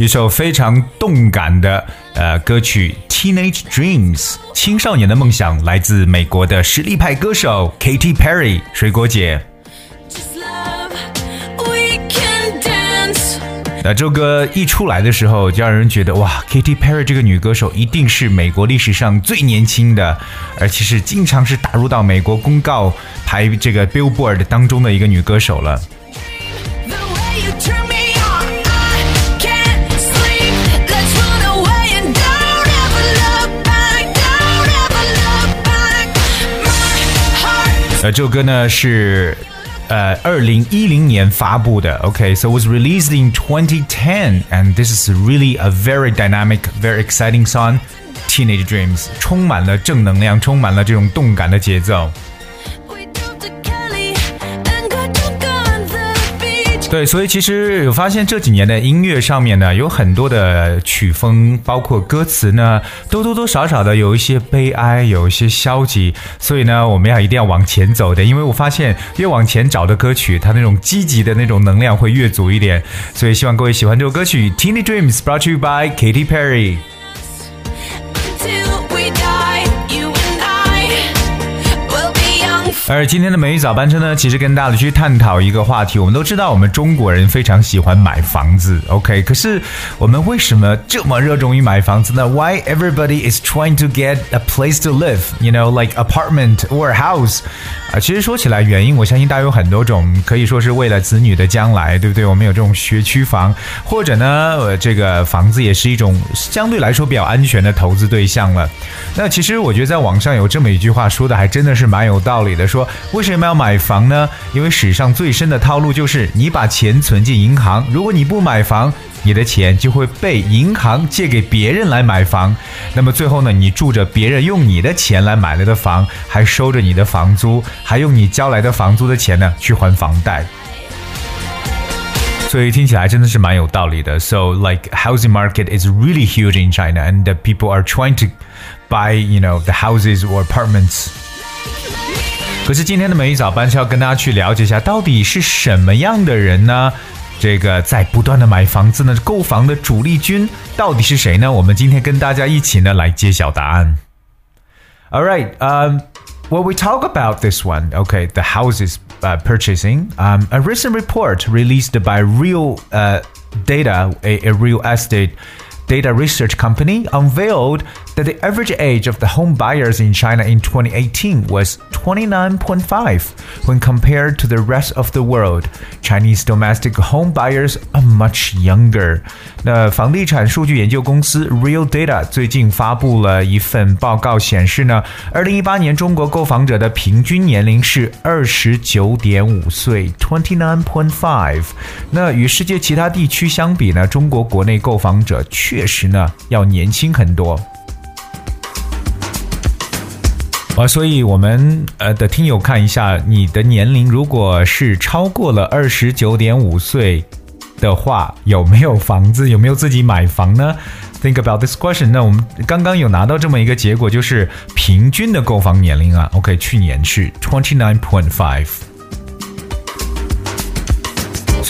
一首非常动感的呃歌曲《Teenage Dreams》青少年的梦想，来自美国的实力派歌手 Katy Perry 水果姐。Love, we can dance. 那这首歌一出来的时候，就让人觉得哇，Katy Perry 这个女歌手一定是美国历史上最年轻的，而且是经常是打入到美国公告排这个 Billboard 当中的一个女歌手了。呃，这首歌呢是呃二零一零年发布的，OK，so、it was released in 2010, and this is really a very dynamic, very exciting song. Teenage Dreams 充满了正能量，充满了这种动感的节奏。 对，所以其实有发现这几年的音乐上面呢，有很多的曲风，包括歌词呢，都多多少少的有一些悲哀，有一些消极。所以呢，我们要一定要往前走的，因为我发现越往前找的歌曲，它那种积极的那种能量会越足一点。所以希望各位喜欢这首歌曲《Teeny Dreams》，brought to you by Katy Perry。而今天的美语早班车呢，其实跟大家去探讨一个话题。我们都知道，我们中国人非常喜欢买房子，OK？可是我们为什么这么热衷于买房子呢？Why everybody is trying to get a place to live? You know, like apartment or house. 啊，其实说起来，原因我相信大家有很多种，可以说是为了子女的将来，对不对？我们有这种学区房，或者呢，呃，这个房子也是一种相对来说比较安全的投资对象了。那其实我觉得在网上有这么一句话说的，还真的是蛮有道理的。说为什么要买房呢？因为史上最深的套路就是你把钱存进银行，如果你不买房，你的钱就会被银行借给别人来买房。那么最后呢，你住着别人用你的钱来买来的房，还收着你的房租，还用你交来的房租的钱呢去还房贷。所以听起来真的是蛮有道理的。So like housing market is really huge in China, and people are trying to buy, you know, the houses or apartments. 可是今天的美语早班是要跟大家去了解一下，到底是什么样的人呢？这个在不断的买房子呢，购房的主力军到底是谁呢？我们今天跟大家一起呢来揭晓答案。All right. Um, when we talk about this one, okay, the houses uh, purchasing, um, a recent report released by Real uh, Data, a, a real estate data research company, unveiled that the average age of the home buyers in China in 2018 was 29.5 when compared to the rest of the world. Chinese domestic home buyers are much younger. 那房地产数据研究公司 Real Data 最近发布了一份报告，显示呢，二零一八年中国购房者的平均年龄是二十九点五岁 （twenty nine point five）。那与世界其他地区相比呢，中国国内购房者确 确实呢要年轻很多。啊，所以我们呃的听友看一下，你的年龄如果是超过了二十九点五岁的话，有没有房子？有没有自己买房呢？Think about this question。那我们刚刚有拿到这么一个结果，就是平均的购房年龄啊，OK，去年是 twenty nine point five。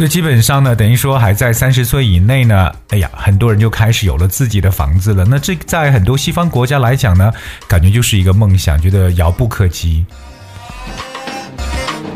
所以基本上呢，等于说还在三十岁以内呢，哎呀，很多人就开始有了自己的房子了。那这在很多西方国家来讲呢，感觉就是一个梦想，觉得遥不可及。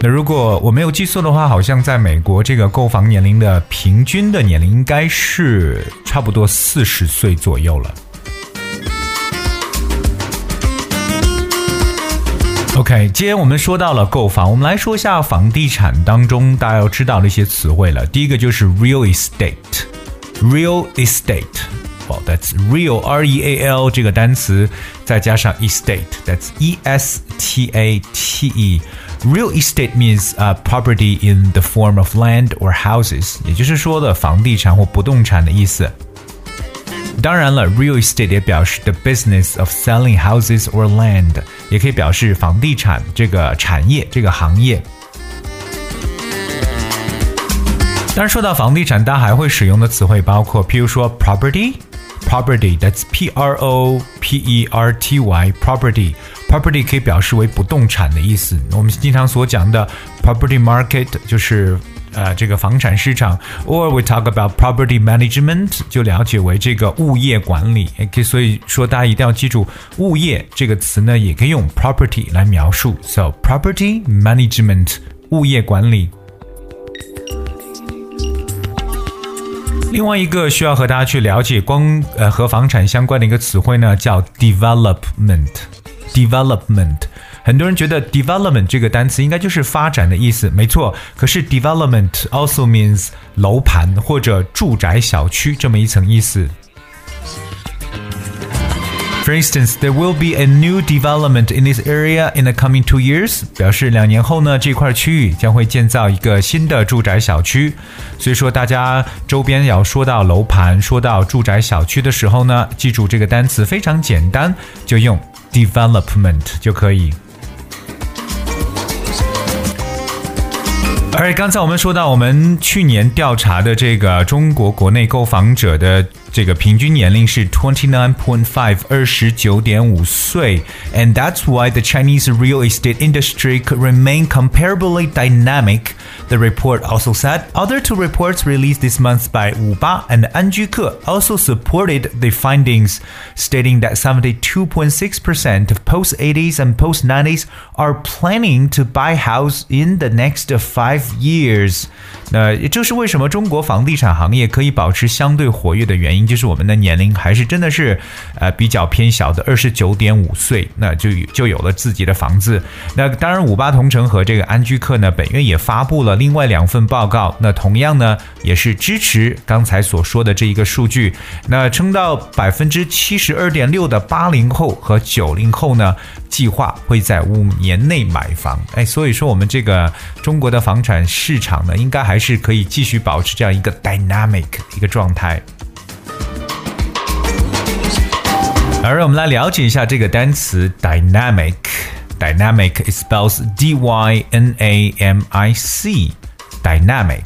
那如果我没有记错的话，好像在美国这个购房年龄的平均的年龄应该是差不多四十岁左右了。OK，既然我们说到了购房，我们来说一下房地产当中大家要知道的一些词汇了。第一个就是 real estate，real estate，哦、oh,，that's real R E A L 这个单词，再加上 estate，that's E S T A T E。 Real estate means a property in the form of land or houses，也就是说的房地产或不动产的意思。 当然了，real estate 也表示 the business of selling houses or land，也可以表示房地产这个产业这个行业。当然，说到房地产，大家还会使用的词汇包括，譬如说 property，property，that's p r o p e r t y，property。property 可以表示为不动产的意思。我们经常所讲的 property market 就是 呃这个房产市场，or we talk about property management 就了解为这个物业管理。可以所以说大家一定要记住物业这个词呢，也可以用 property 来描述。So property management 物业管理。另外一个需要和大家去了解光呃和房产相关的一个词汇呢，叫 development。 development，很多人觉得 development 这个单词应该就是发展的意思，没错。可是 development also means 楼盘或者住宅小区这么一层意思。For instance, there will be a new development in this area in the coming two years. 表示两年后呢，这块区域将会建造一个新的住宅小区。所以说，大家周边要说到楼盘、说到住宅小区的时候呢，记住这个单词非常简单，就用 Development 就可以。而刚才我们说到，我们去年调查的这个中国国内购房者的这个平均年龄是 twenty nine point five 二十九点五岁，and that's why the Chinese real estate industry could remain comparably dynamic. The report also said other two reports released this month by Wu Ba and Anju Ke also supported the findings, stating that 72.6% of post 80s and post 90s are planning to buy house in the next five years. 那也就是为什么中国房地产行业可以保持相对活跃的原因。 就是我们的年龄还是真的是，呃，比较偏小的，二十九点五岁，那就就有了自己的房子。那当然，五八同城和这个安居客呢，本月也发布了另外两份报告，那同样呢，也是支持刚才所说的这一个数据。那称到百分之七十二点六的八零后和九零后呢，计划会在五年内买房。哎，所以说我们这个中国的房产市场呢，应该还是可以继续保持这样一个 dynamic 一个状态。而我们来了解一下这个单词 dynamic。Dynamic it spells D Y N A M I C. Dynamic.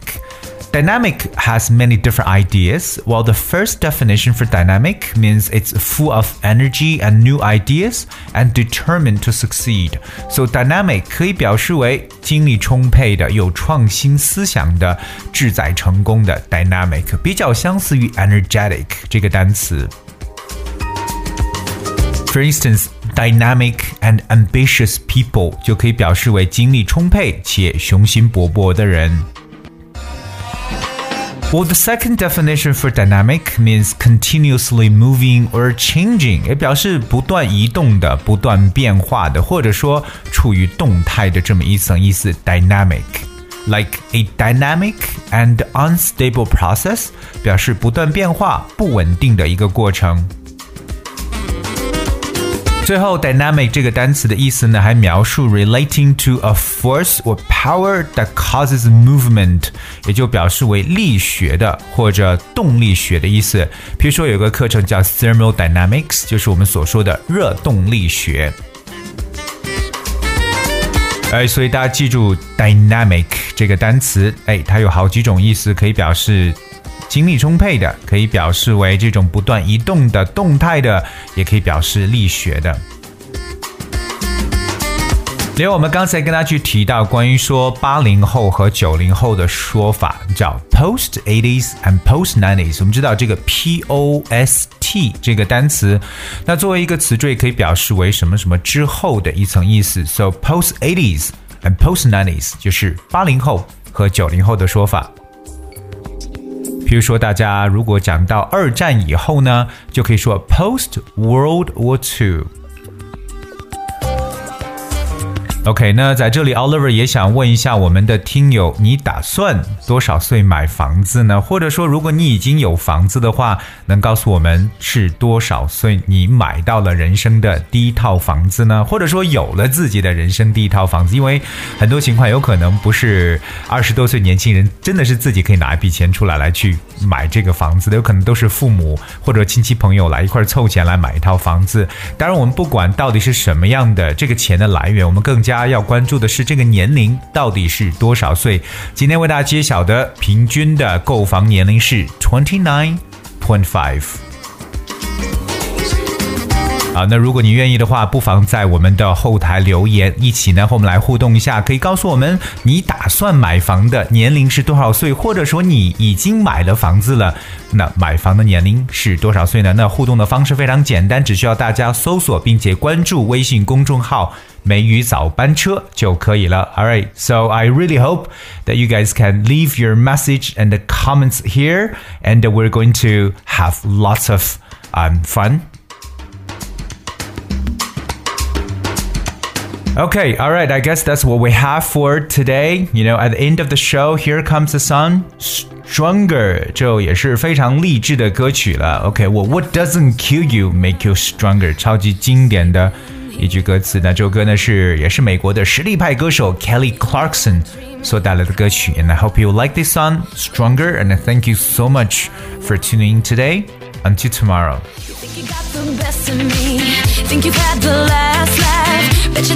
Dynamic has many different ideas. While the first definition for dynamic means it's full of energy and new ideas and determined to succeed. So dynamic 可以表示为精力充沛的、有创新思想的、志在成功的 dynamic，比较相似于 energetic 这个单词。 for instance, dynamic and ambitious people 就可以表示为精力充沛且雄心勃勃的人。Well, the second definition for dynamic means continuously moving or changing，也表示不断移动的、不断变化的，或者说处于动态的这么一层意思。Dynamic。Like a dynamic and unstable process，表示不断变化、不稳定的一个过程。 最后，dynamic 这个单词的意思呢，还描述 relating to a force or power that causes movement，也就表示为力学的或者动力学的意思。比如说有个课程叫 thermodynamics，就是我们所说的热动力学。哎，所以大家记住 dynamic 这个单词，哎，它有好几种意思，可以表示。精力充沛的，可以表示为这种不断移动的、动态的，也可以表示力学的。因为我们刚才跟大家去提到关于说八零后和九零后的说法，叫 post eighties and post nineties。我们知道这个 P O S T 这个单词，那作为一个词缀，可以表示为什么什么之后的一层意思。So post eighties and post nineties 就是八零后和九零后的说法。比如说，大家如果讲到二战以后呢，就可以说 post World War Two。OK，那在这里，Oliver 也想问一下我们的听友，你打算多少岁买房子呢？或者说，如果你已经有房子的话，能告诉我们是多少岁你买到了人生的第一套房子呢？或者说有了自己的人生第一套房子？因为很多情况有可能不是二十多岁年轻人真的是自己可以拿一笔钱出来来去买这个房子的，有可能都是父母或者亲戚朋友来一块凑钱来买一套房子。当然，我们不管到底是什么样的这个钱的来源，我们更。家要关注的是这个年龄到底是多少岁？今天为大家揭晓的平均的购房年龄是 twenty nine point five。好，那如果你愿意的话，不妨在我们的后台留言，一起呢和我们来互动一下。可以告诉我们你打算买房的年龄是多少岁，或者说你已经买了房子了，那买房的年龄是多少岁呢？那互动的方式非常简单，只需要大家搜索并且关注微信公众号。美语早班车就可以了。All right, so I really hope that you guys can leave your message and the comments here, and we're going to have lots of um, fun. Okay, all right, I guess that's what we have for today. You know, at the end of the show, Here Comes the Sun, Stronger 这也是非常励志的歌曲了。OK，我、well, What doesn't kill you make you stronger，超级经典的。一句歌词。那这首歌呢是也是美国的实力派歌手 Kelly Clarkson 所带来的歌曲。And I hope you like this song, Stronger. And thank you so much for tuning in today. Until tomorrow. Think you've had the last laugh. Bet you